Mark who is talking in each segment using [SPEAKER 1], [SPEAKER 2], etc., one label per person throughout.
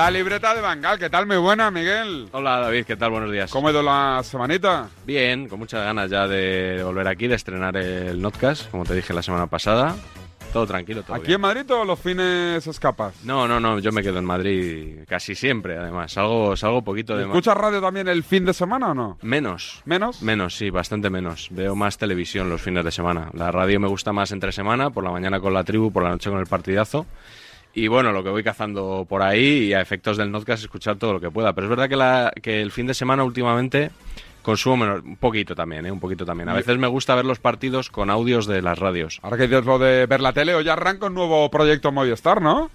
[SPEAKER 1] La libreta de Bangal, ¿qué tal? Muy buena, Miguel.
[SPEAKER 2] Hola David, ¿qué tal? Buenos días.
[SPEAKER 1] ¿Cómo ha ido la semanita?
[SPEAKER 2] Bien, con muchas ganas ya de volver aquí, de estrenar el Notcast, como te dije la semana pasada. Todo tranquilo, todo
[SPEAKER 1] ¿Aquí
[SPEAKER 2] bien.
[SPEAKER 1] en Madrid o los fines escapas?
[SPEAKER 2] No, no, no, yo me quedo en Madrid casi siempre, además. Salgo, salgo poquito de...
[SPEAKER 1] ¿Escuchas radio también el fin de semana o no?
[SPEAKER 2] Menos.
[SPEAKER 1] ¿Menos?
[SPEAKER 2] Menos, sí, bastante menos. Veo más televisión los fines de semana. La radio me gusta más entre semana, por la mañana con la tribu, por la noche con el partidazo. Y bueno, lo que voy cazando por ahí y a efectos del podcast escuchar todo lo que pueda. Pero es verdad que, la, que el fin de semana últimamente consumo menos, un poquito también, ¿eh? un poquito también. A veces me gusta ver los partidos con audios de las radios.
[SPEAKER 1] Ahora que dices lo de ver la tele, hoy arranca un nuevo proyecto Movistar, ¿no?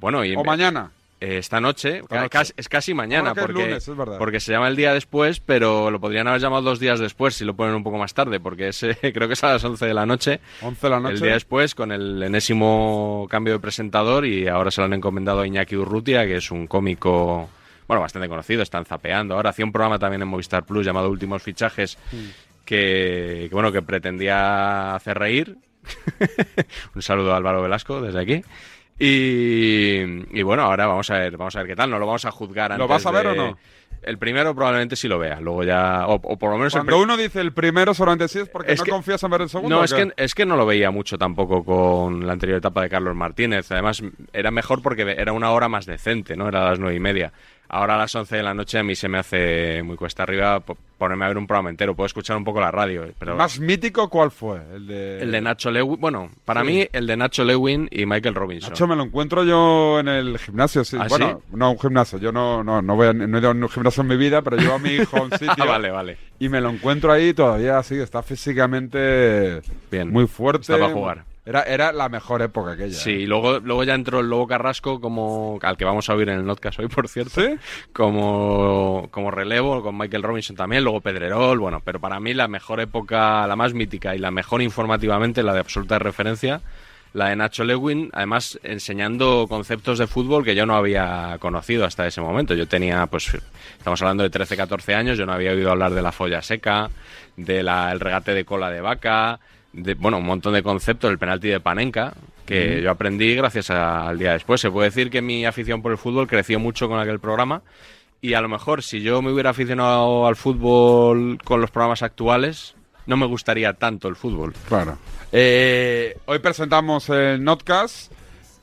[SPEAKER 2] Bueno, y
[SPEAKER 1] O mañana.
[SPEAKER 2] Eh, esta noche,
[SPEAKER 1] Esta
[SPEAKER 2] es casi mañana,
[SPEAKER 1] es
[SPEAKER 2] porque,
[SPEAKER 1] lunes,
[SPEAKER 2] se llama el día después, pero lo podrían haber llamado dos días después si lo ponen un poco más tarde, porque es, eh, creo que es a las 11 de la noche.
[SPEAKER 1] 11 de la noche.
[SPEAKER 2] El día después, con el enésimo cambio de presentador, y ahora se lo han encomendado a Iñaki Urrutia, que es un cómico, bueno, bastante conocido, están zapeando. Ahora hacía un programa también en Movistar Plus llamado Últimos Fichajes, que, que, bueno, que pretendía hacer reír. un saludo a Álvaro Velasco desde aquí. Y, y bueno, ahora vamos a ver, vamos a ver qué tal. No lo vamos a juzgar
[SPEAKER 1] ¿Lo
[SPEAKER 2] antes
[SPEAKER 1] vas a ver
[SPEAKER 2] de-
[SPEAKER 1] o no?
[SPEAKER 2] El primero probablemente sí lo vea, luego ya, o, o por lo menos
[SPEAKER 1] Cuando uno dice el primero solamente sí es porque
[SPEAKER 2] Es
[SPEAKER 1] no
[SPEAKER 2] que-
[SPEAKER 1] confías en ver el segundo.
[SPEAKER 2] no,
[SPEAKER 1] ¿o
[SPEAKER 2] es que, es que no lo veía mucho tampoco con la anterior etapa de Carlos Martínez. Además, era mejor porque era una hora más decente, ¿no? Era a las nueve y media. Ahora a las 11 de la noche a mí se me hace muy cuesta arriba po- ponerme a ver un programa entero. Puedo escuchar un poco la radio, pero...
[SPEAKER 1] ¿Más mítico cuál fue? El de...
[SPEAKER 2] El de Nacho Lewin, bueno, para
[SPEAKER 1] Sí.
[SPEAKER 2] mí el de Nacho Lewin y Michael Robinson.
[SPEAKER 1] Nacho me lo encuentro yo en el gimnasio, sí.
[SPEAKER 2] ¿Ah,
[SPEAKER 1] bueno, no un gimnasio, yo no, no, no, voy a, no he ido a un gimnasio en mi vida, pero llevo a mi hijo a un sitio
[SPEAKER 2] Ah, vale, vale.
[SPEAKER 1] y me lo encuentro ahí todavía sí, está físicamente
[SPEAKER 2] Bien.
[SPEAKER 1] muy fuerte.
[SPEAKER 2] Está para jugar.
[SPEAKER 1] Era, era la mejor época aquella.
[SPEAKER 2] Sí,
[SPEAKER 1] ¿eh?
[SPEAKER 2] y luego, luego ya entró el Lobo Carrasco como al que vamos a oír en el podcast hoy, por cierto.
[SPEAKER 1] ¿Sí?
[SPEAKER 2] Como, como relevo, con Michael Robinson también, luego Pedrerol, bueno, pero para mí la mejor época, la más mítica y la mejor informativamente, la de absoluta referencia, la de Nacho Lewin, además enseñando conceptos de fútbol que yo no había conocido hasta ese momento. Yo tenía, pues, estamos hablando de 13, 14 años, yo no había oído hablar de la folla seca, del regate de cola de vaca, de, bueno, un montón de conceptos, el penalti de Panenka, que yo aprendí gracias a- al día después. Se puede decir que mi afición por el fútbol creció mucho con aquel programa y a lo mejor si yo me hubiera aficionado al fútbol con los programas actuales, no me gustaría tanto el fútbol.
[SPEAKER 1] Claro. Eh, hoy presentamos el Notcast,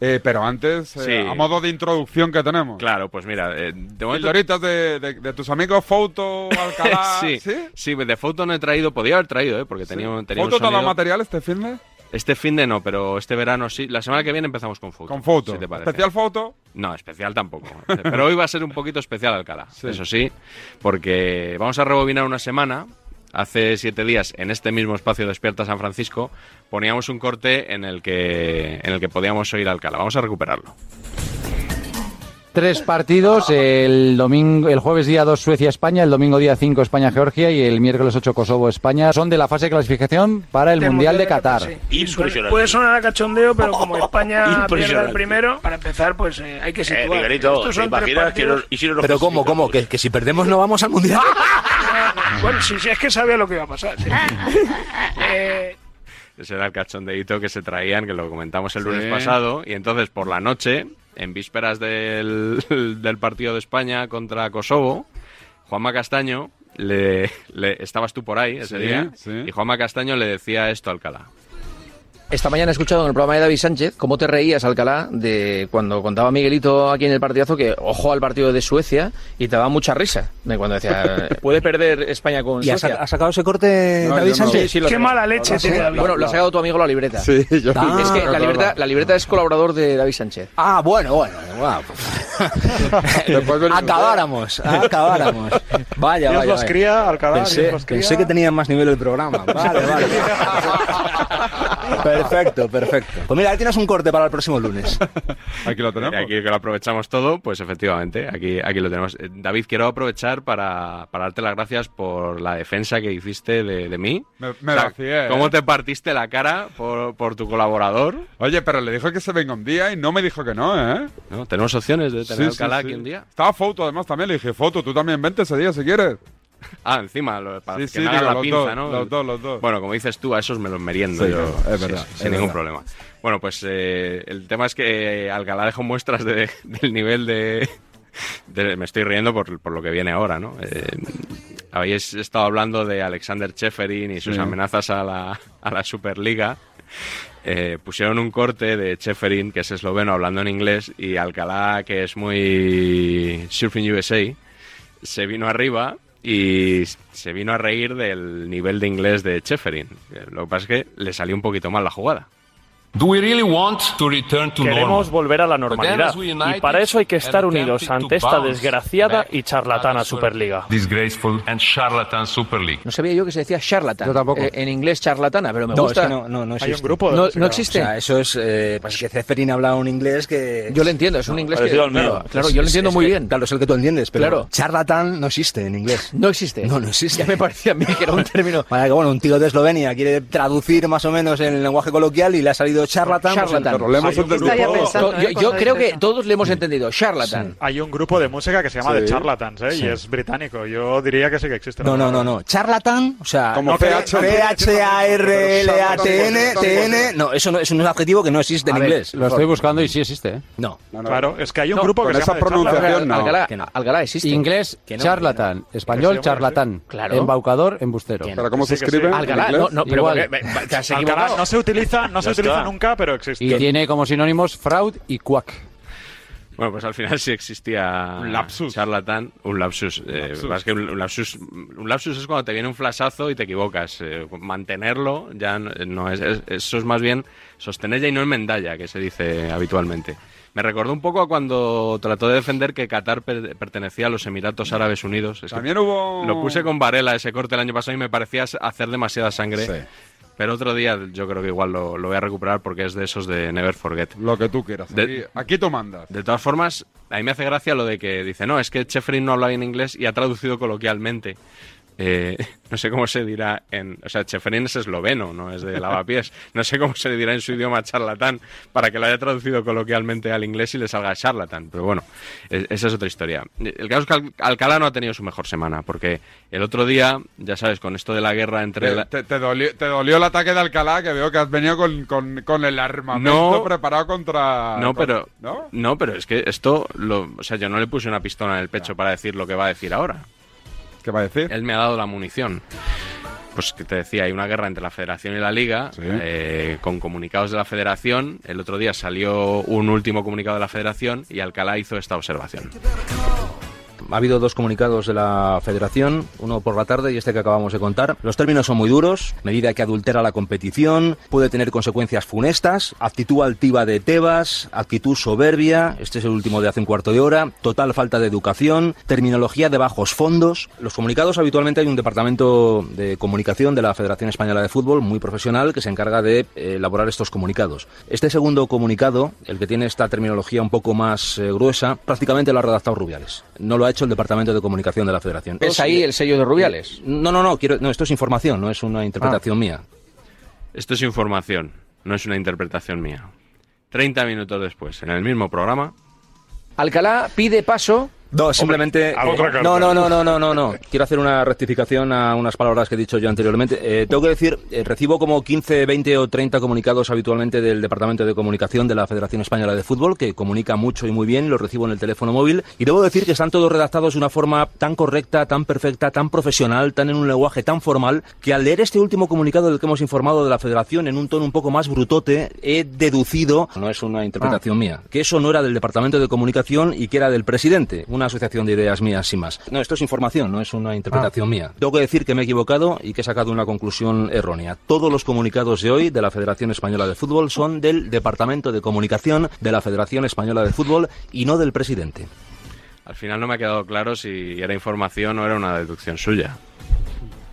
[SPEAKER 1] eh, pero antes, eh,
[SPEAKER 2] Sí.
[SPEAKER 1] a modo de introducción que tenemos.
[SPEAKER 2] Claro, pues mira, eh, de momento...
[SPEAKER 1] De, de, de tus amigos Foto, Alcalá.
[SPEAKER 2] sí,
[SPEAKER 1] ¿Sí?
[SPEAKER 2] sí, de foto no he traído, podía haber traído, ¿eh? porque tenía, tenía un
[SPEAKER 1] ¿Foto te ha dado
[SPEAKER 2] sonido-
[SPEAKER 1] material este fin de?
[SPEAKER 2] Este fin de no, pero este verano sí. La semana que viene empezamos con foto.
[SPEAKER 1] Con Foto.
[SPEAKER 2] si te parece.
[SPEAKER 1] Especial Foto.
[SPEAKER 2] No, especial tampoco. Pero hoy va a ser un poquito especial Alcalá,
[SPEAKER 1] Sí.
[SPEAKER 2] eso sí, porque vamos a rebobinar una semana. Hace siete días, en este mismo espacio Despierta San Francisco, poníamos un corte en el que, en el que podíamos oír a Alcalá. Vamos a recuperarlo.
[SPEAKER 3] Tres partidos, el domingo, el jueves día 2 Suecia-España, el domingo día 5 España-Georgia y el miércoles 8 Kosovo-España. Son de la fase de clasificación para el Mundial de Qatar.
[SPEAKER 4] sí. Puede sonar a cachondeo, pero como España pierde el primero, para empezar, pues eh, hay que
[SPEAKER 5] Eh,
[SPEAKER 4] situar.
[SPEAKER 5] Miguelito,
[SPEAKER 4] Estos
[SPEAKER 5] ¿te
[SPEAKER 4] son tres
[SPEAKER 5] imaginas que nos- si
[SPEAKER 6] Pero ¿cómo, cómo? ¿Que, que si perdemos no vamos al Mundial?
[SPEAKER 4] Bueno, sí, sí, es que sabía lo que iba a pasar. sí. Eh,
[SPEAKER 2] Ese era el cachondeíto que se traían, que lo comentamos el lunes pasado. Y entonces, por la noche, en vísperas del, del partido de España contra Kosovo, Juanma Castaño, le, le- estabas tú por ahí ese
[SPEAKER 1] Sí,
[SPEAKER 2] día,
[SPEAKER 1] sí.
[SPEAKER 2] y Juanma Castaño le decía esto a Alcalá.
[SPEAKER 7] Esta mañana he escuchado en el programa de David Sánchez cómo te reías, Alcalá, de cuando contaba Miguelito aquí en el partidazo que ojo al partido de Suecia y te daba mucha risa. De cuando decía, puede perder España con
[SPEAKER 6] ¿Y ha,
[SPEAKER 7] Suecia.
[SPEAKER 6] ha sacado ese corte
[SPEAKER 1] No,
[SPEAKER 6] David
[SPEAKER 1] no.
[SPEAKER 6] Sánchez?
[SPEAKER 7] Sí, sí,
[SPEAKER 4] qué mala leche
[SPEAKER 7] Sí.
[SPEAKER 4] tiene David.
[SPEAKER 7] Bueno, lo ha sacado tu amigo la libreta.
[SPEAKER 1] Sí, yo
[SPEAKER 6] Ah,
[SPEAKER 7] Es que la libreta, la libreta es colaborador de David Sánchez.
[SPEAKER 6] Ah, bueno, bueno.
[SPEAKER 1] venimos-
[SPEAKER 6] acabáramos, acabáramos. Vaya,
[SPEAKER 8] Dios
[SPEAKER 6] vaya.
[SPEAKER 8] los
[SPEAKER 6] vaya.
[SPEAKER 8] cría, Alcalá,
[SPEAKER 6] Pensé,
[SPEAKER 8] Dios los cría.
[SPEAKER 6] pensé que tenía más nivel el programa. Vale, vale. perfecto, perfecto. Pues mira, ahí tienes un corte para el próximo lunes.
[SPEAKER 1] Aquí lo tenemos.
[SPEAKER 2] aquí que lo aprovechamos todo, pues efectivamente, aquí, aquí lo tenemos. Eh, David, quiero aprovechar para, para darte las gracias por la defensa que hiciste de, de mí.
[SPEAKER 1] Me, me vacié, ¿eh?
[SPEAKER 2] ¿Cómo te partiste la cara por, por tu colaborador?
[SPEAKER 1] Oye, pero le dijo que se venga un día y no me dijo que no, ¿eh?
[SPEAKER 2] ¿No? Tenemos opciones de tener
[SPEAKER 1] Sí,
[SPEAKER 2] Alcalá
[SPEAKER 1] sí, sí.
[SPEAKER 2] aquí un día.
[SPEAKER 1] Estaba Foto además también, le dije, Foto, tú también vente ese día si quieres.
[SPEAKER 2] Ah, encima, lo- para
[SPEAKER 1] Sí,
[SPEAKER 2] que
[SPEAKER 1] sí,
[SPEAKER 2] me hagan
[SPEAKER 1] digo,
[SPEAKER 2] la
[SPEAKER 1] los
[SPEAKER 2] pinza,
[SPEAKER 1] dos,
[SPEAKER 2] ¿no?
[SPEAKER 1] los dos, los dos.
[SPEAKER 2] Bueno, como dices tú, a esos me los meriendo
[SPEAKER 1] Sí,
[SPEAKER 2] yo.
[SPEAKER 1] es verdad, es
[SPEAKER 2] sin ningún problema. Bueno, pues eh, el tema es que Alcalá dejó muestras de- del nivel de, de- me estoy riendo por, por lo que viene ahora, ¿no? Eh, habéis estado hablando de Alexander Cheferin y sus amenazas a la, a la Superliga. Eh, pusieron un corte de Cheferin, que es esloveno, hablando en inglés, y Alcalá, que es muy Surfing USA, se vino arriba y se vino a reír del nivel de inglés de Cheferin. Lo que pasa es que le salió un poquito mal la jugada.
[SPEAKER 4] Queremos volver a la normalidad.
[SPEAKER 5] as we united
[SPEAKER 4] Y para eso hay que estar
[SPEAKER 5] and
[SPEAKER 4] unidos ante
[SPEAKER 5] to
[SPEAKER 4] esta desgraciada y charlatana Superliga.
[SPEAKER 5] Disgraceful and charlatan Super League.
[SPEAKER 7] No sabía yo que se decía charlatan.
[SPEAKER 3] Yo tampoco.
[SPEAKER 7] Eh, en inglés charlatana, pero me
[SPEAKER 6] No,
[SPEAKER 7] gusta.
[SPEAKER 6] es que no, no, no
[SPEAKER 4] Hay
[SPEAKER 6] existe.
[SPEAKER 4] un grupo
[SPEAKER 7] No- no
[SPEAKER 6] O
[SPEAKER 7] existe.
[SPEAKER 6] sea, eso es. Eh, pues es que Zeferin habla un inglés que.
[SPEAKER 7] Yo lo entiendo, es un inglés que.
[SPEAKER 8] parecido al mío.
[SPEAKER 7] Claro,
[SPEAKER 6] Es-
[SPEAKER 7] yo lo entiendo
[SPEAKER 6] es
[SPEAKER 7] muy
[SPEAKER 6] que-
[SPEAKER 7] bien.
[SPEAKER 6] Claro, es el que tú entiendes, pero
[SPEAKER 7] Claro.
[SPEAKER 6] charlatan no existe en inglés.
[SPEAKER 7] No existe.
[SPEAKER 6] No, no existe.
[SPEAKER 7] Ya me parecía a mí que era un término.
[SPEAKER 6] Que bueno, un tío de Eslovenia quiere traducir más o menos en el lenguaje coloquial y le ha salido charlatan. pues,
[SPEAKER 7] Charlatan.
[SPEAKER 1] Le hemos entendido
[SPEAKER 7] yo creo que todos le hemos entendido. Charlatan.
[SPEAKER 4] Hay un grupo de música que se llama
[SPEAKER 1] Sí.
[SPEAKER 4] The Charlatans, ¿eh? Y es británico. Yo diría que sí que existe.
[SPEAKER 6] No, no, no, no. Charlatan, o sea,
[SPEAKER 1] Como.
[SPEAKER 6] P-H-A-R-L-A-T-N, T-N. No, eso no, eso no es un adjetivo que no existe en inglés.
[SPEAKER 3] lo estoy buscando y sí existe. ¿eh?
[SPEAKER 6] No.
[SPEAKER 1] No, no.
[SPEAKER 4] Claro, es que hay un grupo que se
[SPEAKER 1] esa
[SPEAKER 4] llama The
[SPEAKER 1] pronunciación, no.
[SPEAKER 7] Alcalá, existe.
[SPEAKER 3] Inglés, charlatán. Español, charlatán.
[SPEAKER 7] Claro.
[SPEAKER 3] Embaucador, embustero.
[SPEAKER 1] ¿Pero cómo se escribe?
[SPEAKER 7] Alcalá, no, no, pero
[SPEAKER 4] Alcalá se utiliza, no se utiliza. Nunca, pero existe.
[SPEAKER 3] Y tiene como sinónimos fraud y cuac.
[SPEAKER 2] Bueno, pues al final sí existía
[SPEAKER 1] Un lapsus.
[SPEAKER 2] charlatán, un lapsus. eh,
[SPEAKER 1] Lapsus.
[SPEAKER 2] más que un, un lapsus. Un lapsus es cuando te viene un flashazo y te equivocas. Eh, mantenerlo ya no, no es, es- Eso es más bien sostener ya y no enmendalla, que se dice habitualmente. Me recordó un poco a cuando trató de defender que Qatar per- pertenecía a los Emiratos Árabes Unidos. Es que
[SPEAKER 1] También hubo...
[SPEAKER 2] Lo puse con Varela ese corte el año pasado y me parecía hacer demasiada sangre.
[SPEAKER 1] Sí.
[SPEAKER 2] Pero otro día yo creo que igual lo, lo voy a recuperar porque es de esos de Never Forget.
[SPEAKER 1] Lo que tú quieras.
[SPEAKER 2] De-
[SPEAKER 1] Aquí, aquí tú mandas.
[SPEAKER 2] De todas formas, a mí me hace gracia lo de que dice, no, es que Chefrin no habla bien inglés y ha traducido coloquialmente. Eh, no sé cómo se dirá en... O sea, Chefrin es esloveno, no es de lavapiés. No sé cómo se dirá en su idioma charlatán para que lo haya traducido coloquialmente al inglés y le salga charlatán. Pero bueno, e- esa es otra historia. El caso es que Al- Alcalá no ha tenido su mejor semana porque el otro día, ya sabes, con esto de la guerra entre...
[SPEAKER 1] Te,
[SPEAKER 2] la-
[SPEAKER 1] te- te dolió, te dolió el ataque de Alcalá, que veo que has venido con, con- con el armamento
[SPEAKER 2] No.
[SPEAKER 1] preparado contra...
[SPEAKER 2] No,
[SPEAKER 1] con-
[SPEAKER 2] pero
[SPEAKER 1] ¿No?
[SPEAKER 2] no, pero es que esto, lo, o sea, yo no le puse una pistola en el pecho para decir lo que va a decir ahora.
[SPEAKER 1] ¿Qué va a decir?
[SPEAKER 2] Él me ha dado la munición. Pues que te decía, hay una guerra entre la Federación y la Liga,
[SPEAKER 1] Sí.
[SPEAKER 2] eh, con comunicados de la Federación. El otro día salió un último comunicado de la Federación y Alcalá hizo esta observación.
[SPEAKER 6] Ha habido dos comunicados de la federación, uno por la tarde y este que acabamos de contar. Los términos son muy duros, medida que adultera la competición, puede tener consecuencias funestas, actitud altiva de Tebas, actitud soberbia, este es el último de hace un cuarto de hora, total falta de educación, terminología de bajos fondos. Los comunicados habitualmente hay un departamento de comunicación de la Federación Española de Fútbol muy profesional que se encarga de eh, elaborar estos comunicados. Este segundo comunicado, el que tiene esta terminología un poco más eh, gruesa, prácticamente lo ha redactado Rubiales. No lo ha hecho el Departamento de Comunicación de la Federación.
[SPEAKER 7] ¿Ves ahí el sello de Rubiales?
[SPEAKER 6] No, no, no, quiero, no, esto es información, no es una interpretación mía.
[SPEAKER 2] Esto es información, no es una interpretación mía. 30 minutos después, en el mismo programa,
[SPEAKER 7] Alcalá pide paso.
[SPEAKER 6] No, simplemente.
[SPEAKER 4] otra
[SPEAKER 6] eh, no, no, no, no, no, no, no. Quiero hacer una rectificación a unas palabras que he dicho yo anteriormente. Eh, tengo que decir, eh, recibo como 15, 20 o 30 comunicados habitualmente del Departamento de Comunicación de la Federación Española de Fútbol, que comunica mucho y muy bien, los recibo en el teléfono móvil. Y debo decir que están todos redactados de una forma tan correcta, tan perfecta, tan profesional, tan en un lenguaje tan formal, que al leer este último comunicado del que hemos informado de la Federación en un tono un poco más brutote, he deducido, no es una interpretación mía, que eso no era del Departamento de Comunicación y que era del presidente, una asociación de ideas mías sin más. No, esto es información, no es una interpretación mía. Tengo que decir que me he equivocado y que he sacado una conclusión errónea. Todos los comunicados de hoy de la Federación Española de Fútbol son del Departamento de Comunicación de la Federación Española de Fútbol y no del presidente.
[SPEAKER 2] al final no me ha quedado claro si era información o era una deducción suya.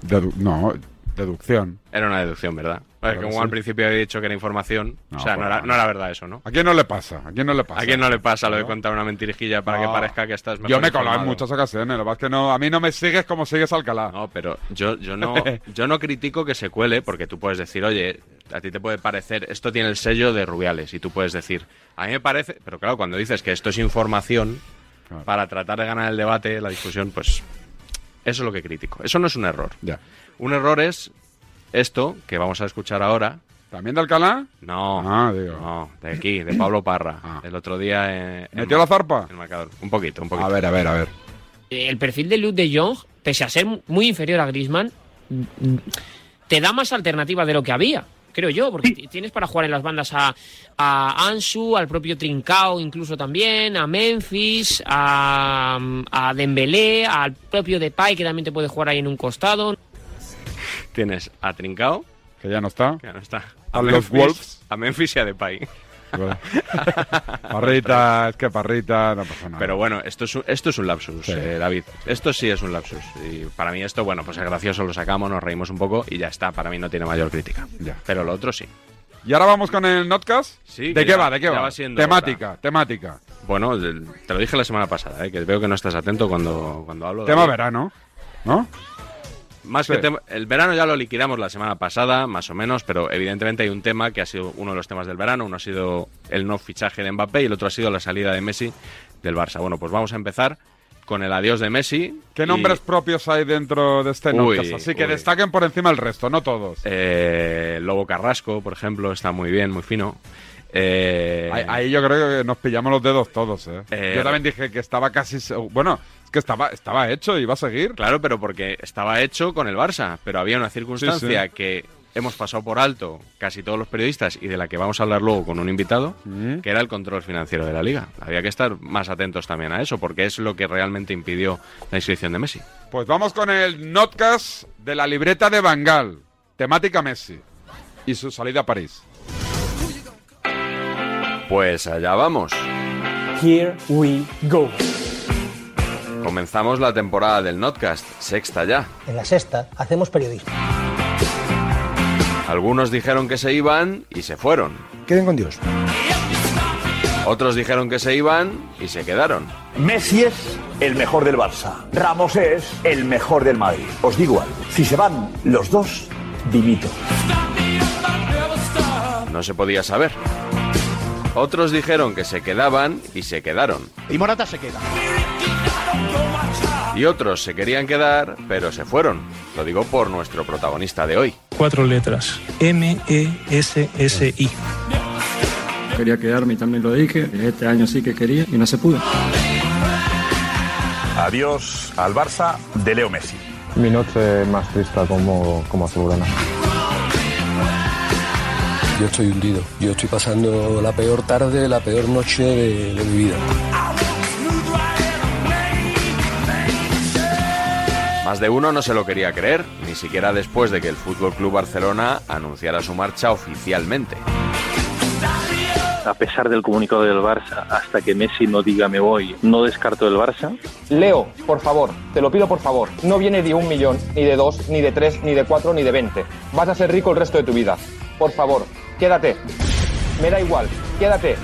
[SPEAKER 1] Dedu- no, deducción.
[SPEAKER 2] Era una deducción, ¿verdad?
[SPEAKER 1] Claro,
[SPEAKER 2] como
[SPEAKER 1] sí.
[SPEAKER 2] al principio había dicho que era información,
[SPEAKER 1] No,
[SPEAKER 2] o sea, no era,
[SPEAKER 1] no.
[SPEAKER 2] era verdad eso, ¿no?
[SPEAKER 1] ¿A quién no le pasa? ¿A quién no le pasa?
[SPEAKER 2] ¿A quién no le pasa lo de contar una mentirijilla para que parezca que estás mejor
[SPEAKER 1] Yo me he colado en muchas ocasiones, lo que es que no, a mí no me sigues como sigues Alcalá.
[SPEAKER 2] No, pero yo, yo, no, yo no critico que se cuele porque tú puedes decir, oye, a ti te puede parecer, esto tiene el sello de Rubiales y tú puedes decir, a mí me parece, pero claro, cuando dices que esto es información
[SPEAKER 1] Claro.
[SPEAKER 2] para tratar de ganar el debate, la discusión, pues eso es lo que critico. Eso no es un error.
[SPEAKER 1] Ya.
[SPEAKER 2] Un error es esto que vamos a escuchar ahora,
[SPEAKER 1] ¿También de Alcalá?
[SPEAKER 2] No,
[SPEAKER 1] Ah, digo.
[SPEAKER 2] no, de aquí, de Pablo Parra.
[SPEAKER 1] Ah.
[SPEAKER 2] El otro día en, en
[SPEAKER 1] ¿Metió la zarpa?
[SPEAKER 2] en el marcador. Un poquito, un poquito.
[SPEAKER 1] A ver, a ver, a ver.
[SPEAKER 8] el perfil de Luke de Jong, pese a ser muy inferior a Griezmann, te da más alternativas de lo que había, creo yo, porque tienes para jugar en las bandas a, a Ansu, al propio Trincao incluso también, a Memphis, a, a Dembélé, al propio Depay que también te puede jugar ahí en un costado.
[SPEAKER 2] Tienes a Trincao,
[SPEAKER 1] Que ya no está.
[SPEAKER 2] que ya no está.
[SPEAKER 1] A los Wolves.
[SPEAKER 2] A Memphis y a Depay.
[SPEAKER 1] Bueno. parrita, es que parrita, no pasa nada.
[SPEAKER 2] Pero bueno, esto es un, esto es un lapsus,
[SPEAKER 1] Sí.
[SPEAKER 2] eh, David. Esto sí es un lapsus. Y para mí esto, bueno, pues es gracioso, lo sacamos, nos reímos un poco y ya está. Para mí no tiene mayor crítica.
[SPEAKER 1] Ya.
[SPEAKER 2] Pero lo otro sí.
[SPEAKER 1] Y ahora vamos con el Notcast.
[SPEAKER 2] Sí,
[SPEAKER 1] ¿De qué
[SPEAKER 2] ya-
[SPEAKER 1] va? ¿De qué va? temática, temática.
[SPEAKER 2] Bueno, te lo dije la semana pasada, eh, que veo que no estás atento cuando, cuando hablo.
[SPEAKER 1] Tema
[SPEAKER 2] David.
[SPEAKER 1] verano, ¿no?
[SPEAKER 2] Más
[SPEAKER 1] Sí.
[SPEAKER 2] que tema- el verano ya lo liquidamos la semana pasada, más o menos, pero evidentemente hay un tema que ha sido uno de los temas del verano. Uno ha sido el no fichaje de Mbappé y el otro ha sido la salida de Messi del Barça. Bueno, pues vamos a empezar con el adiós de Messi.
[SPEAKER 1] ¿Qué
[SPEAKER 2] y,
[SPEAKER 1] nombres propios hay dentro de este
[SPEAKER 2] Uy?
[SPEAKER 1] Así que
[SPEAKER 2] uy.
[SPEAKER 1] destaquen por encima el resto, no todos.
[SPEAKER 2] eh, Lobo Carrasco, por ejemplo, está muy bien, muy fino. Eh,
[SPEAKER 1] Ahí, ahí yo creo que nos pillamos los dedos todos, ¿eh?
[SPEAKER 2] Eh,
[SPEAKER 1] yo también dije que estaba casi... Bueno, es que estaba, estaba hecho y va a seguir.
[SPEAKER 2] Claro, pero porque estaba hecho con el Barça, pero había una circunstancia
[SPEAKER 1] Sí, sí.
[SPEAKER 2] que hemos pasado por alto casi todos los periodistas y de la que vamos a hablar luego con un invitado,
[SPEAKER 1] Mm.
[SPEAKER 2] que era el control financiero de la liga. Había que estar más atentos también a eso, porque es lo que realmente impidió la inscripción de Messi.
[SPEAKER 1] Pues vamos con el Notcast de la libreta de Bangal. Temática Messi. Y su salida a París.
[SPEAKER 2] Pues allá vamos.
[SPEAKER 9] Here we go.
[SPEAKER 2] Comenzamos la temporada del Notcast, sexta ya.
[SPEAKER 9] En la sexta hacemos periodismo.
[SPEAKER 2] Algunos dijeron que se iban y se fueron.
[SPEAKER 9] Queden con Dios.
[SPEAKER 2] Otros dijeron que se iban y se quedaron.
[SPEAKER 10] Messi es el mejor del Barça. Ramos es el mejor del Madrid. Os digo algo. Si se van los dos, dimito.
[SPEAKER 2] No se podía saber. Otros dijeron que se quedaban y se quedaron.
[SPEAKER 9] Y Morata se queda.
[SPEAKER 2] Y otros se querían quedar, pero se fueron. Lo digo por nuestro protagonista de hoy.
[SPEAKER 4] Cuatro letras. E M-E-S-S-I.
[SPEAKER 11] Quería quedarme y también lo dije. Este año sí que quería y no se pudo.
[SPEAKER 10] Adiós al Barça de Leo Messi.
[SPEAKER 11] Mi noche más triste como, como azulgrana.
[SPEAKER 12] Yo estoy hundido. Yo estoy pasando la peor tarde, la peor noche de, de mi vida.
[SPEAKER 2] Más de uno no se lo quería creer, ni siquiera después de que el Fútbol Club Barcelona anunciara su marcha oficialmente.
[SPEAKER 13] A pesar del comunicado del Barça, hasta que Messi no diga me voy, no descarto el Barça.
[SPEAKER 14] Leo, por favor, te lo pido por favor. No viene de un millón, ni de dos, ni de tres, ni de cuatro, ni de veinte. Vas a ser rico el resto de tu vida. Por favor, quédate. Me da igual, quédate.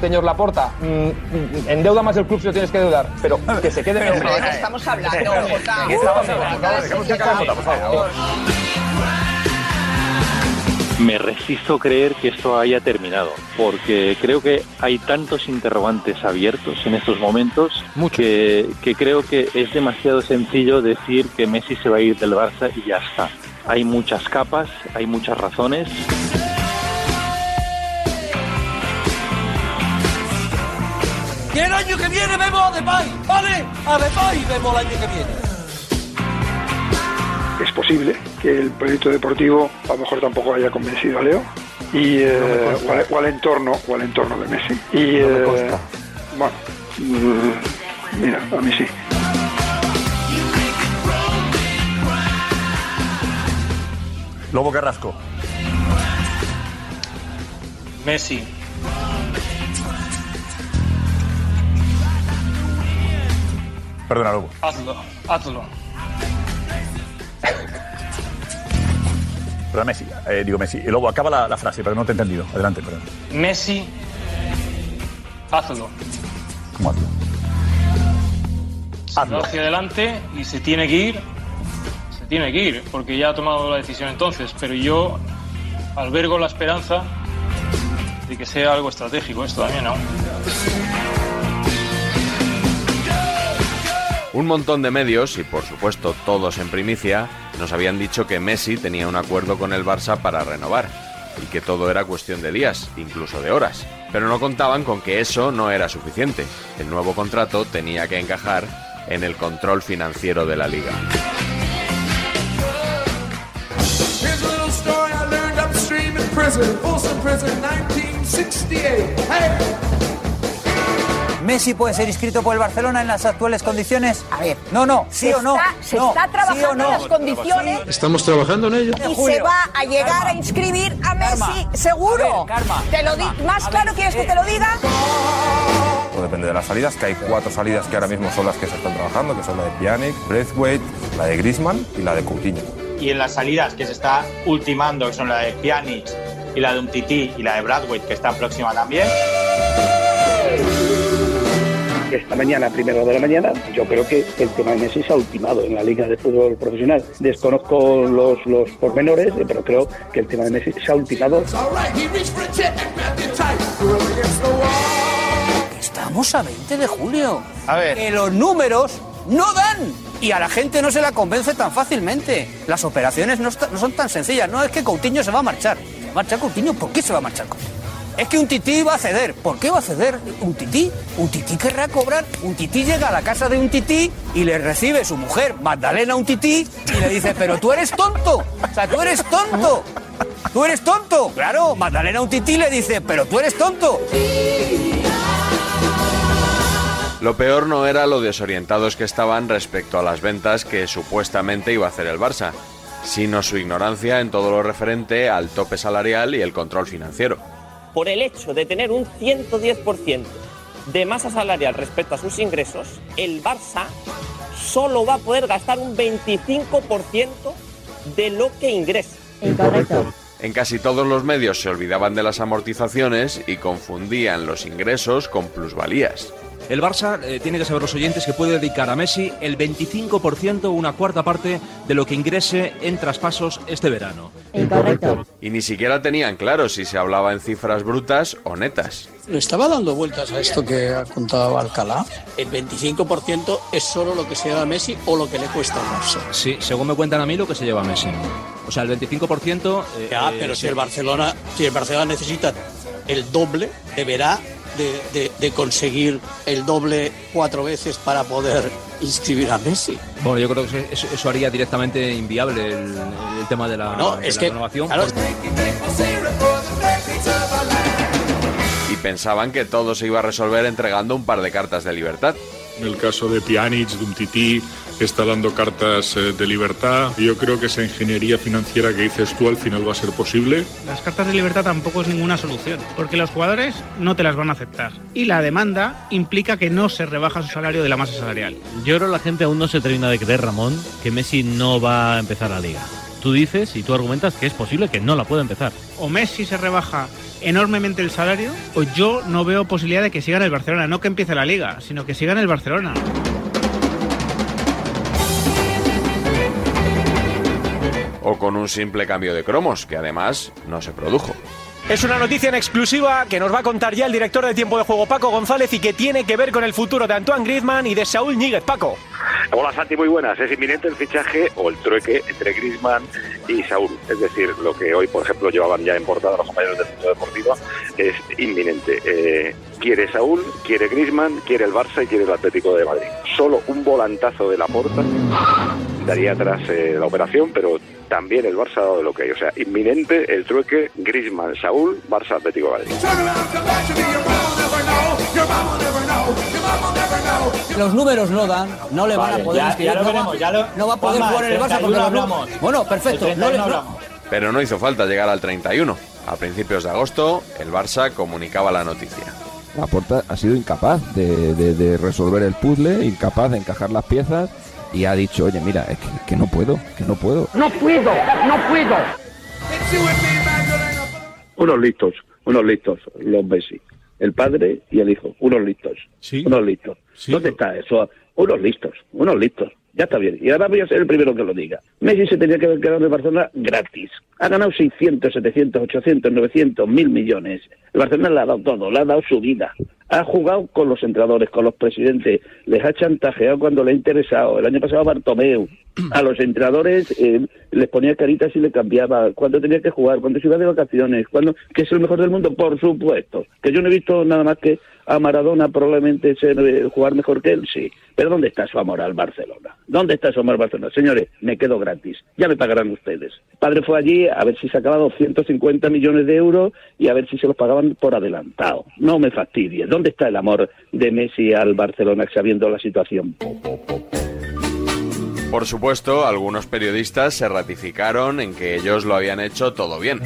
[SPEAKER 14] Señor Laporta, mm, mm, endeuda más el club si lo tienes que deudar, pero que se quede
[SPEAKER 15] Pero,
[SPEAKER 14] mejor.
[SPEAKER 15] ¿de qué estamos hablando,
[SPEAKER 14] estamos hablando?
[SPEAKER 15] Por favor.
[SPEAKER 13] Me resisto a creer que esto haya terminado, porque creo que hay tantos interrogantes abiertos en estos momentos que, que creo que es demasiado sencillo decir que Messi se va a ir del Barça y ya está. Hay muchas capas, hay muchas razones.
[SPEAKER 16] Año que viene vemos a Depay, ¿vale? A Depay vemos el año que viene.
[SPEAKER 4] Es posible que el proyecto deportivo a lo mejor tampoco haya convencido a Leo y eh, o, al, o al entorno o al entorno de Messi. Y
[SPEAKER 11] No me
[SPEAKER 4] eh, bueno, mm, mira, a mí sí.
[SPEAKER 10] Lobo Carrasco.
[SPEAKER 4] Messi.
[SPEAKER 10] Perdona, Lobo.
[SPEAKER 4] Hazlo, hazlo.
[SPEAKER 10] Perdona, Messi. Eh, digo Messi. Lobo, acaba la, la frase, pero no te he entendido. Adelante, perdón.
[SPEAKER 4] Messi, hazlo.
[SPEAKER 10] ¿Cómo hazlo?
[SPEAKER 4] Se va hacia adelante y se tiene que ir. Se tiene que ir, porque ya ha tomado la decisión entonces. Pero yo albergo la esperanza de que sea algo estratégico esto también, ¿no?
[SPEAKER 2] Un montón de medios, y por supuesto todos en primicia, nos habían dicho que Messi tenía un acuerdo con el Barça para renovar. y que todo era cuestión de días, incluso de horas. Pero no contaban con que eso no era suficiente. El nuevo contrato tenía que encajar en el control financiero de la liga.
[SPEAKER 16] Here's a little story I learned upstream in prison, Folsom Prison, 1968. Hey!
[SPEAKER 17] ¿Messi puede ser inscrito por el Barcelona en las actuales condiciones? A ver. No, no, sí o no.
[SPEAKER 18] se
[SPEAKER 17] No,
[SPEAKER 18] está
[SPEAKER 17] sí
[SPEAKER 18] trabajando
[SPEAKER 17] o no.
[SPEAKER 18] en las condiciones.
[SPEAKER 11] Estamos trabajando en ello.
[SPEAKER 18] Y se va a llegar a inscribir a Messi, seguro. te lo di más claro quieres que te lo diga.
[SPEAKER 14] Todo depende de las salidas, que hay cuatro salidas que ahora mismo son las que se están trabajando, que son la de Pjanic, Braithwaite, la de Griezmann y la de Coutinho.
[SPEAKER 19] Y en las salidas que se está ultimando, que son la de Pjanic y la de Umtiti y la de Bradway, que está próxima también.
[SPEAKER 20] Esta mañana, a primera hora de la mañana, yo creo que el tema de Messi se ha ultimado en la Liga de Fútbol Profesional. Desconozco los, los pormenores, pero creo que el tema de Messi se ha ultimado.
[SPEAKER 17] Estamos a 20 de julio.
[SPEAKER 19] A ver.
[SPEAKER 17] Que los números no dan. Y a la gente no se la convence tan fácilmente. Las operaciones no, no son tan sencillas. No es que Coutinho se va a marchar. ¿Se va a marchar Coutinho? ¿Por qué se va a marchar Coutinho? Es que un tití va a ceder. ¿Por qué va a ceder un tití? Un tití querrá cobrar. Un tití llega a la casa de un tití y le recibe su mujer, Magdalena, un tití, y le dice, pero tú eres tonto. O sea, tú eres tonto. Tú eres tonto. Claro, Magdalena, un tití le dice, pero tú eres tonto.
[SPEAKER 2] Lo peor no era lo desorientados que estaban respecto a las ventas que supuestamente iba a hacer el Barça, sino su ignorancia en todo lo referente al tope salarial y el control financiero.
[SPEAKER 21] Por el hecho de tener un 110% de masa salarial respecto a sus ingresos, el Barça solo va a poder gastar un 25% de lo que ingresa.
[SPEAKER 2] En casi todos los medios se olvidaban de las amortizaciones y confundían los ingresos con plusvalías.
[SPEAKER 6] El Barça eh, tiene que saber los oyentes que puede dedicar a Messi el 25%, una cuarta parte de lo que ingrese en traspasos este verano.
[SPEAKER 2] Y ni siquiera tenían claro si se hablaba en cifras brutas o netas.
[SPEAKER 22] Le estaba dando vueltas a esto que ha contado Alcalá. El 25% es solo lo que se lleva a Messi o lo que le cuesta al Barça.
[SPEAKER 6] Sí, según me cuentan a mí, lo que se lleva Messi. O sea, el 25%... eh,
[SPEAKER 22] Ya,
[SPEAKER 6] eh,
[SPEAKER 22] pero si el Barcelona, si el Barcelona necesita el doble, deberá de, de- de conseguir el doble cuatro veces para poder inscribir a Messi.
[SPEAKER 6] Bueno, yo creo que eso, eso haría directamente inviable el, el tema de la,
[SPEAKER 22] No,
[SPEAKER 6] de
[SPEAKER 22] es
[SPEAKER 6] la
[SPEAKER 22] que,
[SPEAKER 6] renovación.
[SPEAKER 22] claro,
[SPEAKER 2] Y pensaban que todo se iba a resolver entregando un par de cartas de libertad.
[SPEAKER 11] En el caso de Pjanic, de Umtiti, está dando cartas eh, de libertad. Yo creo que esa ingeniería financiera que dices tú al final va a ser posible.
[SPEAKER 23] Las cartas de libertad tampoco es ninguna solución, porque los jugadores no te las van a aceptar. Y la demanda implica que no se rebaja su salario de la masa salarial.
[SPEAKER 24] Yo creo que la gente aún no se termina de creer, Ramón, que Messi no va a empezar la liga. Tú dices y tú argumentas que es posible que no la pueda empezar.
[SPEAKER 23] O Messi se rebaja enormemente el salario, o yo no veo posibilidad de que siga en el Barcelona. No que empiece la liga, sino que siga en el Barcelona.
[SPEAKER 2] O con un simple cambio de cromos, que además no se produjo.
[SPEAKER 25] Es una noticia en exclusiva que nos va a contar ya el director de tiempo de juego Paco González y que tiene que ver con el futuro de Antoine Griezmann y de Saúl Ñíguez. Paco.
[SPEAKER 26] Hola Santi, muy buenas. Es inminente el fichaje o el trueque entre Griezmann y Saúl. Es decir, lo que hoy, por ejemplo, llevaban ya en portada los compañeros del Mundo Deportivo es inminente. Eh, quiere Saúl, quiere Griezmann, quiere el Barça y quiere el Atlético de Madrid. Solo un volantazo de la porta daría atrás eh, la operación, pero también el Barça ha dado lo que hay. O sea, inminente el trueque Griezmann, Saúl, Barça, Atlético Madrid.
[SPEAKER 17] Los números no dan, no le van
[SPEAKER 19] Vale,
[SPEAKER 17] a poder
[SPEAKER 19] ya- ya lo
[SPEAKER 17] no va-
[SPEAKER 19] veremos, ya lo-
[SPEAKER 17] no va a poder
[SPEAKER 19] Juanma,
[SPEAKER 17] jugar en el Barça porque
[SPEAKER 19] 31
[SPEAKER 17] los
[SPEAKER 19] hablamos.
[SPEAKER 17] Bueno, perfecto. No le-
[SPEAKER 19] 31
[SPEAKER 17] no-
[SPEAKER 19] hablamos.
[SPEAKER 2] Pero no hizo falta llegar al 31. A principios de agosto, el Barça comunicaba la noticia.
[SPEAKER 27] Laporta ha sido incapaz de, de- de resolver el puzzle, incapaz de encajar las piezas y ha dicho, oye, mira, es que, que no puedo, que no puedo.
[SPEAKER 18] No puedo, no puedo.
[SPEAKER 20] Unos listos, unos listos, los Messi. El padre y el hijo, unos listos. Unos listos. ¿Dónde está eso? Unos listos, unos listos. Ya está bien. Y ahora voy a ser el primero que lo diga. Messi se tenía que haber quedado en Barcelona gratis. Ha ganado 600, 700, 800, 900, mil millones. El Barcelona le ha dado todo, le ha dado su vida. Ha jugado con los entrenadores, con los presidentes. Les ha chantajeado cuando le ha interesado. El año pasado Bartomeu. A los entrenadores eh, les ponía caritas y le cambiaba. Cuando tenía que jugar, cuando se iba de vacaciones, cuando que es el mejor del mundo, por supuesto. Que yo no he visto nada más que a Maradona probablemente ser, eh, jugar mejor que él, sí. Pero ¿dónde está su amor al Barcelona? ¿Dónde está su amor al Barcelona? Señores, me quedo gratis. Ya me pagarán ustedes. El padre fue allí a ver si sacaba 250 millones de euros y a ver si se los pagaban por adelantado. No me fastidie. ¿Dónde está el amor de Messi al Barcelona sabiendo la situación?
[SPEAKER 2] Por supuesto, algunos periodistas se ratificaron en que ellos lo habían hecho todo bien.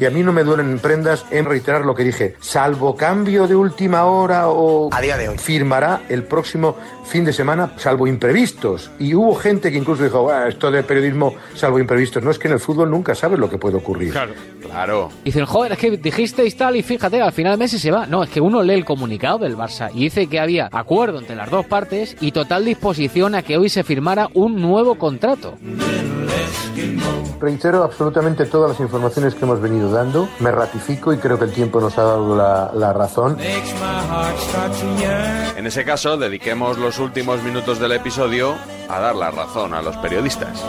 [SPEAKER 28] Y a mí no me duelen prendas en reiterar lo que dije. Salvo cambio de última hora o...
[SPEAKER 17] A día de hoy.
[SPEAKER 28] Firmará el próximo fin de semana, salvo imprevistos. Y hubo gente que incluso dijo, "Bueno, esto del periodismo, salvo imprevistos. No es que en el fútbol nunca sabes lo que puede ocurrir.
[SPEAKER 24] Claro.
[SPEAKER 2] Claro.
[SPEAKER 29] Dicen, joder, es que dijisteis tal y fíjate, al final Messi se va. No, es que uno lee el comunicado del Barça y dice que había acuerdo entre las dos partes y total disposición a que hoy se firmara un nuevo contrato.
[SPEAKER 28] Reitero absolutamente todas las informaciones que hemos venido dando. Me ratifico y creo que el tiempo nos ha dado la, la razón.
[SPEAKER 2] En ese caso, dediquemos los últimos minutos del episodio a dar la razón a los periodistas.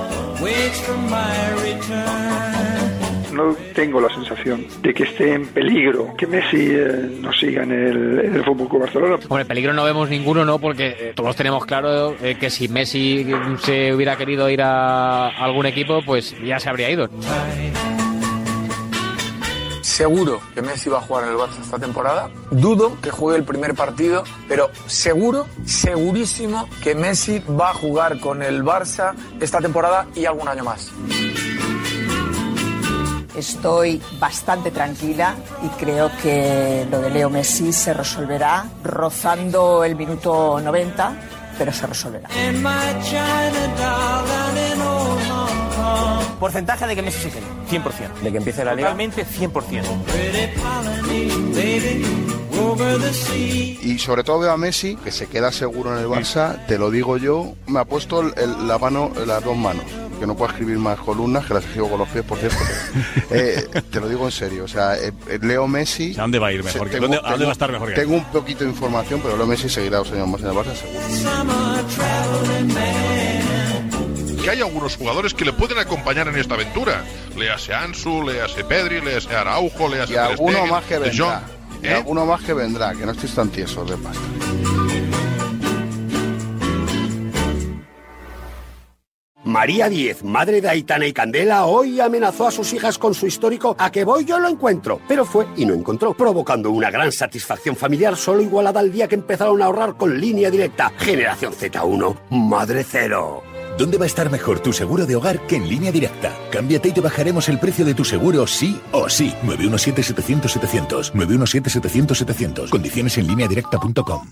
[SPEAKER 30] no tengo la sensación de que esté en peligro que Messi eh, no siga en el, en el Fútbol Club Barcelona.
[SPEAKER 29] Hombre, peligro no vemos ninguno, ¿no? Porque eh, todos tenemos claro eh, que si Messi se hubiera querido ir a algún equipo, pues ya se habría ido.
[SPEAKER 31] Seguro que Messi va a jugar en el Barça esta temporada. Dudo que juegue el primer partido, pero seguro, segurísimo que Messi va a jugar con el Barça esta temporada y algún año más.
[SPEAKER 18] Estoy bastante tranquila y creo que lo de Leo Messi se resolverá rozando el minuto 90, pero se resolverá.
[SPEAKER 17] Porcentaje de que Messi se quede. 100%. De que empiece la liga.
[SPEAKER 30] Totalmente 100%.
[SPEAKER 32] Y sobre todo veo a Messi, que se queda seguro en el Barça, te lo digo yo, me ha puesto el- el- la mano, las dos manos, que no puedo escribir más columnas, que las escribo con los pies, por cierto. Eh, te lo digo en serio, o sea, eh, eh, Leo Messi...
[SPEAKER 33] ¿A dónde va a ir mejor?
[SPEAKER 32] se-
[SPEAKER 33] ¿Dónde- a dónde va a estar mejor que
[SPEAKER 32] Tengo un poquito de información, pero Leo Messi seguirá dos años más en el Barça, seguro.
[SPEAKER 34] Que hay algunos jugadores que le pueden acompañar en esta aventura. Léase Ansu, léase Pedri, léase Araujo, léase
[SPEAKER 32] Y
[SPEAKER 34] Ter
[SPEAKER 32] alguno
[SPEAKER 34] Stegen,
[SPEAKER 32] más que vendrá. Y alguno más que vendrá, que no estéis tan tiesos de pasta.
[SPEAKER 35] María Diez, madre de Aitana y Candela, hoy amenazó a sus hijas con su histórico a que voy yo lo encuentro, pero fue y no encontró, provocando una gran satisfacción familiar solo igualada al día que empezaron a ahorrar con línea directa. Generación Z1, madre cero.
[SPEAKER 36] ¿Dónde va a estar mejor tu seguro de hogar que en línea directa? Cámbiate y te bajaremos el precio de tu seguro sí o sí. 917-700-700. 917-700-700. Condiciones en lineadirecta.com.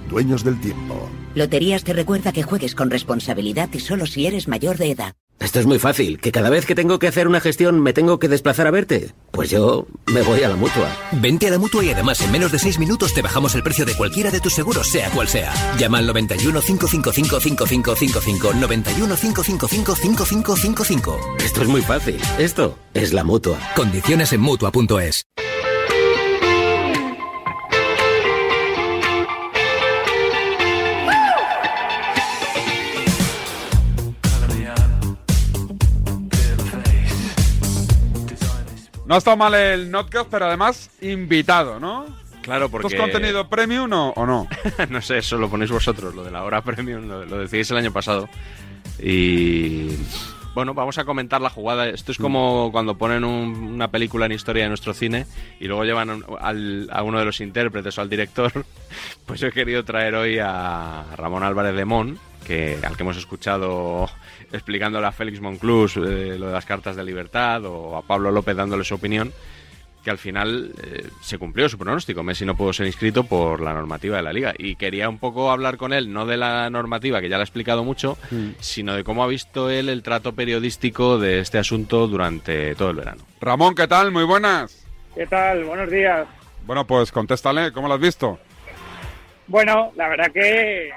[SPEAKER 37] Dueños del tiempo.
[SPEAKER 38] Loterías te recuerda que juegues con responsabilidad y solo si eres mayor de edad.
[SPEAKER 39] Esto es muy fácil, que cada vez que tengo que hacer una gestión me tengo que desplazar a verte. Pues yo me voy a la mutua.
[SPEAKER 40] Vente a la mutua y además en menos de 6 minutos te bajamos el precio de cualquiera de tus seguros, sea cual sea. Llama al 91 555 5555 91 555 5555.
[SPEAKER 39] Esto es muy fácil. Esto es la mutua.
[SPEAKER 40] Condiciones en mutua.es.
[SPEAKER 41] No está mal el Notcast, pero además invitado, ¿no?
[SPEAKER 2] Claro, porque...
[SPEAKER 41] ¿Esto es contenido premium o, o no?
[SPEAKER 2] no sé, eso lo ponéis vosotros, lo de la hora premium, lo, lo decíais el año pasado. Y bueno, vamos a comentar la jugada. Esto es como cuando ponen un- una película en historia de nuestro cine y luego llevan un- al- a uno de los intérpretes o al director. Pues yo he querido traer hoy a Ramón Álvarez de Mon, que, al que hemos escuchado explicándole a Félix Monclús eh, lo de las cartas de libertad o a Pablo López dándole su opinión. que al final eh, se cumplió su pronóstico. Messi no pudo ser inscrito por la normativa de la liga. Y quería un poco hablar con él, no de la normativa, que ya le ha explicado mucho,
[SPEAKER 41] Mm.
[SPEAKER 2] sino de cómo ha visto él el trato periodístico de este asunto durante todo el verano.
[SPEAKER 41] Ramón, ¿qué tal? Muy buenas.
[SPEAKER 42] ¿Qué tal? Buenos días.
[SPEAKER 41] Bueno, pues contéstale, ¿cómo lo has visto?
[SPEAKER 42] Bueno, la verdad que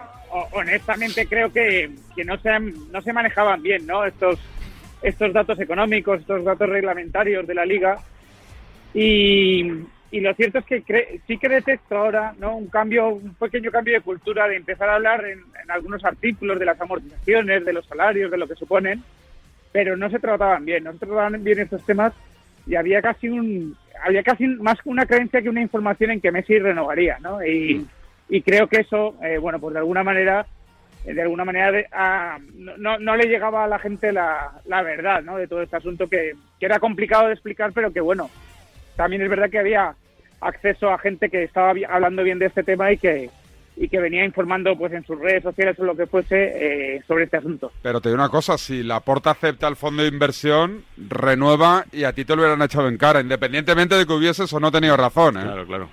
[SPEAKER 42] honestamente creo que, que no, se, no se manejaban bien ¿no? estos, estos datos económicos, estos datos reglamentarios de la liga. Y, y lo cierto es que cre- sí que detecto ahora ¿no? un cambio, un pequeño cambio de cultura de empezar a hablar en, algunos artículos de las amortizaciones, de los salarios, de lo que suponen, pero no se trataban bien, no se trataban bien estos temas y había casi un había casi más una creencia que una información en que Messi renovaría, ¿no? Y creo que eso, eh, bueno, pues de alguna manera, eh, de alguna manera de- a- no, no- le llegaba a la gente la, la verdad, ¿no? De todo este asunto que, que era complicado de explicar, pero que bueno, también es verdad que había acceso a gente que estaba hablando bien de este tema y que y que venía informando pues en sus redes sociales o lo que fuese eh, sobre este asunto.
[SPEAKER 41] Pero te digo una cosa, si la Porta acepta el fondo de inversión, renueva y a ti te lo hubieran echado en cara, independientemente de que hubieses o no tenido razón, ¿eh?
[SPEAKER 2] Claro, claro.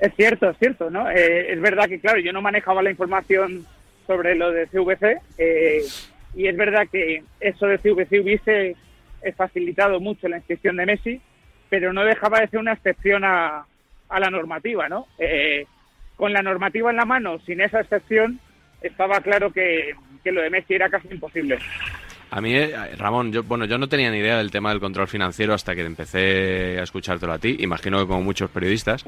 [SPEAKER 42] Es cierto, es cierto, ¿no? Eh, es verdad que, claro, yo no manejaba la información sobre lo de CVC eh, y es verdad que eso de CVC hubiese facilitado mucho la inscripción de Messi, pero no dejaba de ser una excepción a, a la normativa, ¿no? Eh, con la normativa en la mano, sin esa excepción, estaba claro que, que lo de Messi era casi imposible.
[SPEAKER 2] A mí, eh, Ramón, yo, bueno, yo no tenía ni idea del tema del control financiero hasta que empecé a escuchártelo a ti. Imagino que como muchos periodistas.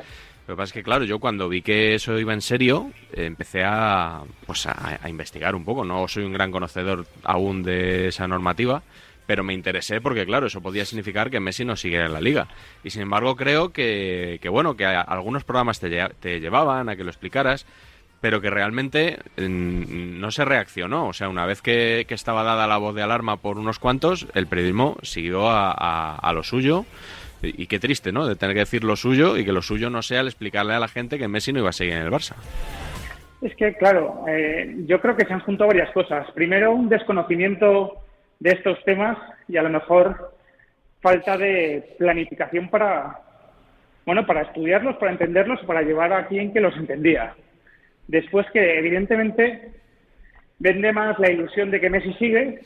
[SPEAKER 2] Lo que pasa es que, claro, yo cuando vi que eso iba en serio, empecé a, pues a, investigar un poco. No soy un gran conocedor aún de esa normativa, pero me interesé porque, claro, eso podía significar que Messi no siguiera en la liga. Y sin embargo, creo que, que bueno, que a- algunos programas te llevaban a que lo explicaras, pero que realmente no se reaccionó. O sea, una vez que, que estaba dada la voz de alarma por unos cuantos, el periodismo siguió a, a- lo suyo. Y, y qué triste, ¿no? De tener que decir lo suyo y que lo suyo no sea el explicarle a la gente que Messi no iba a seguir en el Barça.
[SPEAKER 42] Es que, claro, eh, yo creo que se han juntado varias cosas. Primero, un desconocimiento de estos temas y a lo mejor falta de planificación para, bueno, para estudiarlos, para entenderlos, para llevar a quien que los entendía. Después que, evidentemente, vende más la ilusión de que Messi sigue,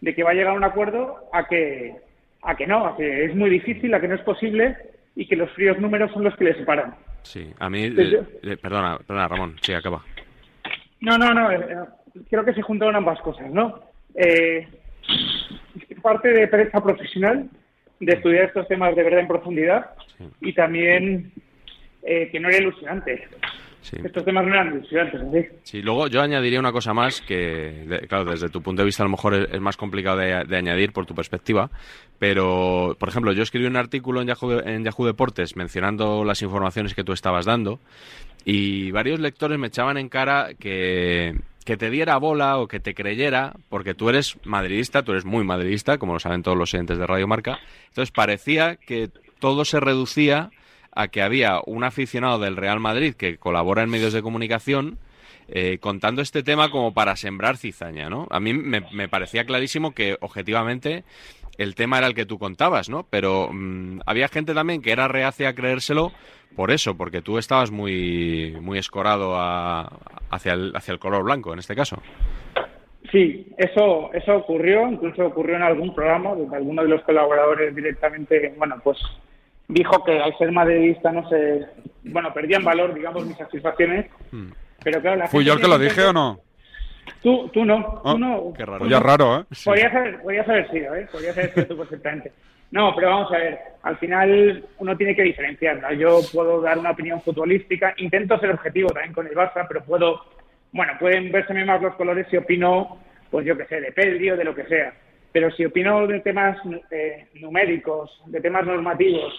[SPEAKER 42] de que va a llegar a un acuerdo, a que, a que no, a que es muy difícil, a que no es posible y que los fríos números son los que le separan.
[SPEAKER 2] Sí, a mí...
[SPEAKER 42] Pues
[SPEAKER 2] eh, eh, perdona, perdona, Ramón. Sí, acaba.
[SPEAKER 42] No, no, no. eh, creo que se juntaron ambas cosas, ¿no? Eh, parte de pereza profesional, de estudiar estos temas de verdad en profundidad, y también eh, que no era ilusionante.
[SPEAKER 2] Sí.
[SPEAKER 42] Estos temas no eran ¿sí?
[SPEAKER 2] Sí, luego yo añadiría una cosa más que, de- claro, desde tu punto de vista a lo mejor es, es más complicado de, de añadir por tu perspectiva, pero, por ejemplo, yo escribí un artículo en Yahoo, en Yahoo Deportes mencionando las informaciones que tú estabas dando y varios lectores me echaban en cara que, que te diera bola o que te creyera, porque tú eres madridista, tú eres muy madridista, como lo saben todos los oyentes de Radio Marca, entonces parecía que todo se reducía a que había un aficionado del Real Madrid que colabora en medios de comunicación eh, contando este tema como para sembrar cizaña, ¿no? A mí me, parecía clarísimo que objetivamente el tema era el que tú contabas, ¿no? Pero mm, había gente también que era reacia a creérselo por eso, porque tú estabas muy, muy escorado a- hacia, el, hacia el color blanco en este caso.
[SPEAKER 42] Sí, eso, eso ocurrió, incluso ocurrió en algún programa donde alguno de los colaboradores directamente, bueno, pues dijo que al ser madridista no se, bueno, perdían valor, digamos, mis satisfacciones, pero claro, la
[SPEAKER 41] ¿Fui yo el que lo dije o no?
[SPEAKER 42] Tú, tú no,
[SPEAKER 41] Oh,
[SPEAKER 42] tú no.
[SPEAKER 41] qué raro.
[SPEAKER 42] tú
[SPEAKER 41] Pues ya
[SPEAKER 42] no.
[SPEAKER 41] raro, ¿eh?
[SPEAKER 42] Podrías haber, podrías haber sido, ¿eh? Podrías haber sido tú perfectamente. No, pero vamos a ver, al final uno tiene que diferenciar, ¿no? Yo puedo dar una opinión futbolística, intento ser objetivo también con el Barça, pero puedo, bueno, pueden verseme más los colores si opino, pues yo que sé, de Pedri o de lo que sea. Pero si opino de temas eh, numéricos, de temas normativos,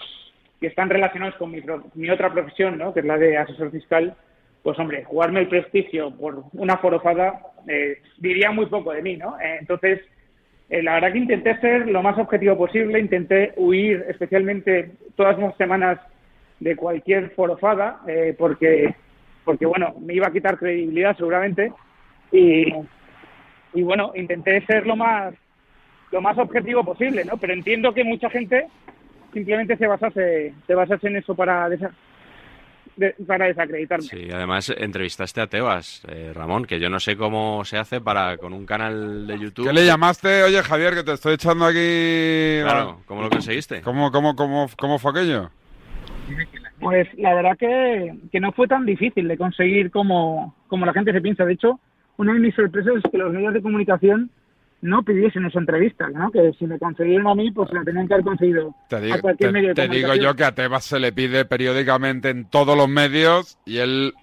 [SPEAKER 42] que están relacionados con mi, mi otra profesión, ¿no? que es la de asesor fiscal, pues hombre, jugarme el prestigio por una forofada eh, diría muy poco de mí, ¿no? Eh, entonces, eh, la verdad que intenté ser lo más objetivo posible, intenté huir especialmente todas las semanas de cualquier forofada, eh, porque, porque, bueno, me iba a quitar credibilidad seguramente, y, y bueno, intenté ser lo más lo más objetivo posible, ¿no? Pero entiendo que mucha gente simplemente se basase, se basase en eso para, desa- de- para desacreditarme.
[SPEAKER 2] Sí, además entrevistaste a Tebas, eh, Ramón, que yo no sé cómo se hace para con un canal de YouTube.
[SPEAKER 1] ¿Qué le llamaste? Oye, Javier, que te estoy echando aquí...
[SPEAKER 2] Claro, ¿cómo lo conseguiste?
[SPEAKER 1] ¿Cómo, cómo, cómo, cómo fue aquello?
[SPEAKER 42] Pues la verdad que, que no fue tan difícil de conseguir como, como la gente se piensa. De hecho, una de mis sorpresas es que los medios de comunicación no pidiesen esa entrevista, ¿no? Que si me consiguieron a mí, pues la tenían que haber conseguido
[SPEAKER 1] Te digo,
[SPEAKER 42] a cualquier
[SPEAKER 1] te-
[SPEAKER 42] medio de
[SPEAKER 1] te digo yo que a Tebas se le pide periódicamente en todos los medios y él...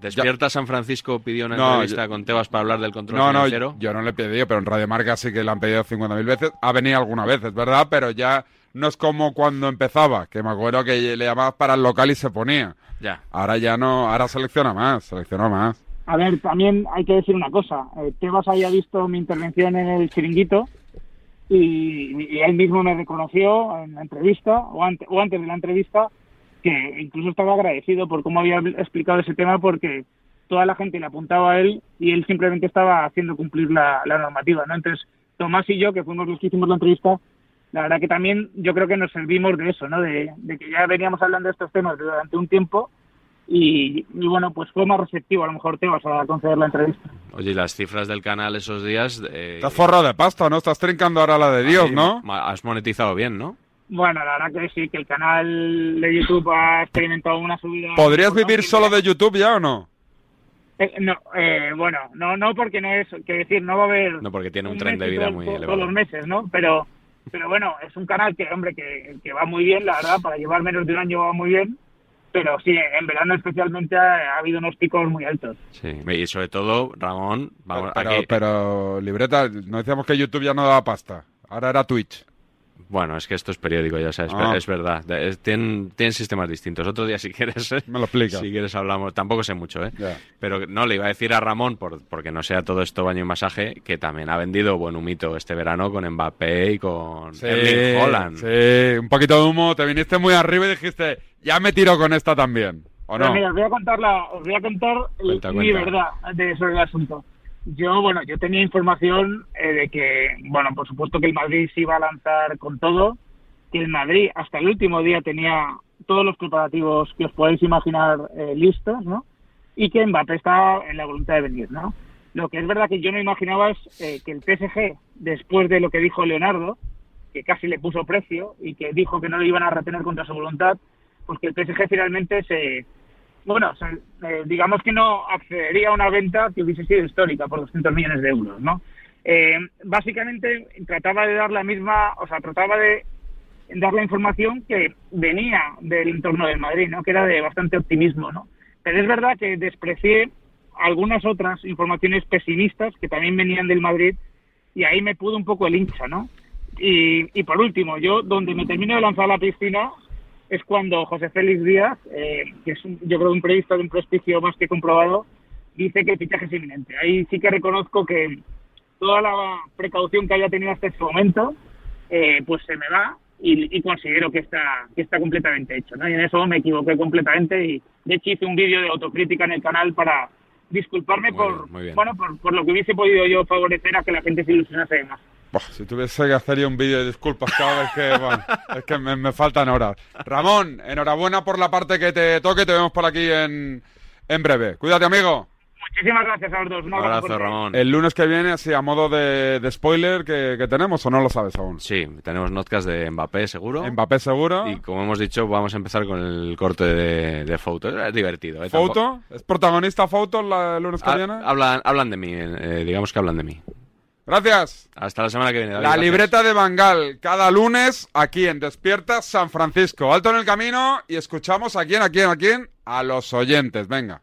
[SPEAKER 2] Despierta San Francisco pidió una
[SPEAKER 1] No,
[SPEAKER 2] entrevista
[SPEAKER 1] yo-
[SPEAKER 2] con Tebas para hablar del control
[SPEAKER 1] No, no,
[SPEAKER 2] financiero.
[SPEAKER 1] yo no le he pedido, pero en Radio Marca sí que le han pedido 50.000 veces. Ha venido alguna vez, es verdad, pero ya no es como cuando empezaba, que me acuerdo que le llamabas para el local y se ponía.
[SPEAKER 2] Ya.
[SPEAKER 1] Ahora ya no, ahora selecciona más, selecciona más.
[SPEAKER 42] A ver, también hay que decir una cosa. Eh, Tebas había visto mi intervención en el chiringuito y, él mismo me reconoció en la entrevista o, ante- o antes de la entrevista que incluso estaba agradecido por cómo había explicado ese tema porque toda la gente le apuntaba a él y él simplemente estaba haciendo cumplir la, la normativa, ¿no? Entonces, Tomás y yo, que fuimos los que hicimos la entrevista, la verdad que también yo creo que nos servimos de eso, ¿no? De, de que ya veníamos hablando de estos temas durante un tiempo y, y bueno, pues fue más receptivo a lo mejor Tebas a conceder la entrevista.
[SPEAKER 2] Oye, y las cifras del canal esos días... Eh,
[SPEAKER 1] Estás forrado de pasta, ¿no? Estás trincando ahora la de Dios,
[SPEAKER 2] ahí
[SPEAKER 1] ¿no?
[SPEAKER 2] Has monetizado bien, ¿no?
[SPEAKER 42] Bueno, la verdad que sí, que el canal de YouTube ha experimentado una subida.
[SPEAKER 1] ¿Podrías vivir solo de YouTube ya o no?
[SPEAKER 42] Eh, no, eh, bueno, no, no porque no es, que decir, no va a haber.
[SPEAKER 2] No, porque tiene un
[SPEAKER 42] un
[SPEAKER 2] tren de vida
[SPEAKER 42] todo-
[SPEAKER 2] muy
[SPEAKER 42] todo-
[SPEAKER 2] elevado.
[SPEAKER 42] Todos los meses, ¿no? Pero, pero bueno, es un canal que, hombre, que, que va muy bien, la verdad, para llevar menos de un año va muy bien. Pero sí, en verano especialmente ha, ha habido unos picos muy altos.
[SPEAKER 2] Sí. Y sobre todo, Ramón, vamos,
[SPEAKER 1] Pero,
[SPEAKER 2] aquí-
[SPEAKER 1] pero, libreta, no decíamos que YouTube ya no daba pasta. Ahora era Twitch.
[SPEAKER 2] Bueno, es que esto es periódico, ya sabes,
[SPEAKER 1] Ah.
[SPEAKER 2] es verdad. Es- tienen, tienen sistemas distintos. Otro día, si quieres.
[SPEAKER 1] Me lo explica.
[SPEAKER 2] Si quieres, hablamos. Tampoco sé mucho, ¿eh? Pero no, le iba a decir a Ramón, por, porque no sea todo esto baño y masaje, que también ha vendido buen humito este verano con Mbappé y con Erling Holland.
[SPEAKER 1] sí, un poquito de humo. Te viniste muy arriba y dijiste, ya me tiro con esta también. ¿O no?
[SPEAKER 42] mira, os voy a contar, la, os voy a contar
[SPEAKER 1] Cuenta,
[SPEAKER 42] mi
[SPEAKER 1] cuenta.
[SPEAKER 42] verdad de sobre el asunto. Yo, bueno, yo tenía información eh, de que, bueno, por supuesto que el Madrid se iba a lanzar con todo, que el Madrid hasta el último día tenía todos los preparativos que os podéis imaginar eh, listos, ¿no? Y que Mbappé estaba en la voluntad de venir, ¿no? Lo que es verdad que yo no imaginaba es eh, que el PSG, después de lo que dijo Leonardo, que casi le puso precio y que dijo que no lo iban a retener contra su voluntad, pues que el PSG finalmente se, bueno, eh, digamos que no accedería a una venta que hubiese sido histórica por 200 millones de euros, ¿no? Eh, básicamente trataba de dar la misma, o sea, trataba de dar la información que venía del entorno del Madrid, ¿no? Que era de bastante optimismo, ¿no? Pero es verdad que desprecié algunas otras informaciones pesimistas que también venían del Madrid y ahí me pudo un poco el hincha, ¿no? Y, y por último, yo donde me termino de lanzar a la piscina es cuando José Félix Díaz, eh, que es un- yo creo un periodista de un prestigio más que comprobado, dice que el fichaje es inminente. Ahí sí que reconozco que toda la precaución que haya tenido hasta ese momento, eh, pues se me va y, y considero que está que está completamente hecho. ¿no? Y en eso me equivoqué completamente y de hecho hice un vídeo de autocrítica en el canal para disculparme por
[SPEAKER 1] bien.
[SPEAKER 42] bueno por, por lo que hubiese podido yo favorecer a que la gente se ilusionase más.
[SPEAKER 1] Buah, si tuviese que hacer yo un vídeo de disculpas cada vez que... bueno, es que me, me faltan horas. Ramón, enhorabuena por la parte que te toque. Te vemos por aquí en, en breve. Cuídate, amigo.
[SPEAKER 42] Muchísimas gracias a los dos. Un abrazo fuerte.
[SPEAKER 1] El lunes que viene, así a modo de, de spoiler, que, que tenemos o no lo sabes aún.
[SPEAKER 2] Sí, tenemos notcast de Mbappé, seguro.
[SPEAKER 1] Mbappé seguro.
[SPEAKER 2] Y como hemos dicho, vamos a empezar con el corte de, de foto. Es divertido, ¿eh?
[SPEAKER 1] ¿Foto? ¿Es protagonista Foto la- el lunes que
[SPEAKER 2] Ha-
[SPEAKER 1] viene?
[SPEAKER 2] hablan, hablan de mí, eh, digamos que hablan de mí.
[SPEAKER 1] Gracias.
[SPEAKER 2] Hasta la semana que viene. David,
[SPEAKER 1] La
[SPEAKER 2] gracias.
[SPEAKER 1] libreta de Bangal, cada lunes aquí en Despierta San Francisco. Alto en el camino y escuchamos a quién, a quién, a quién, a los oyentes. Venga.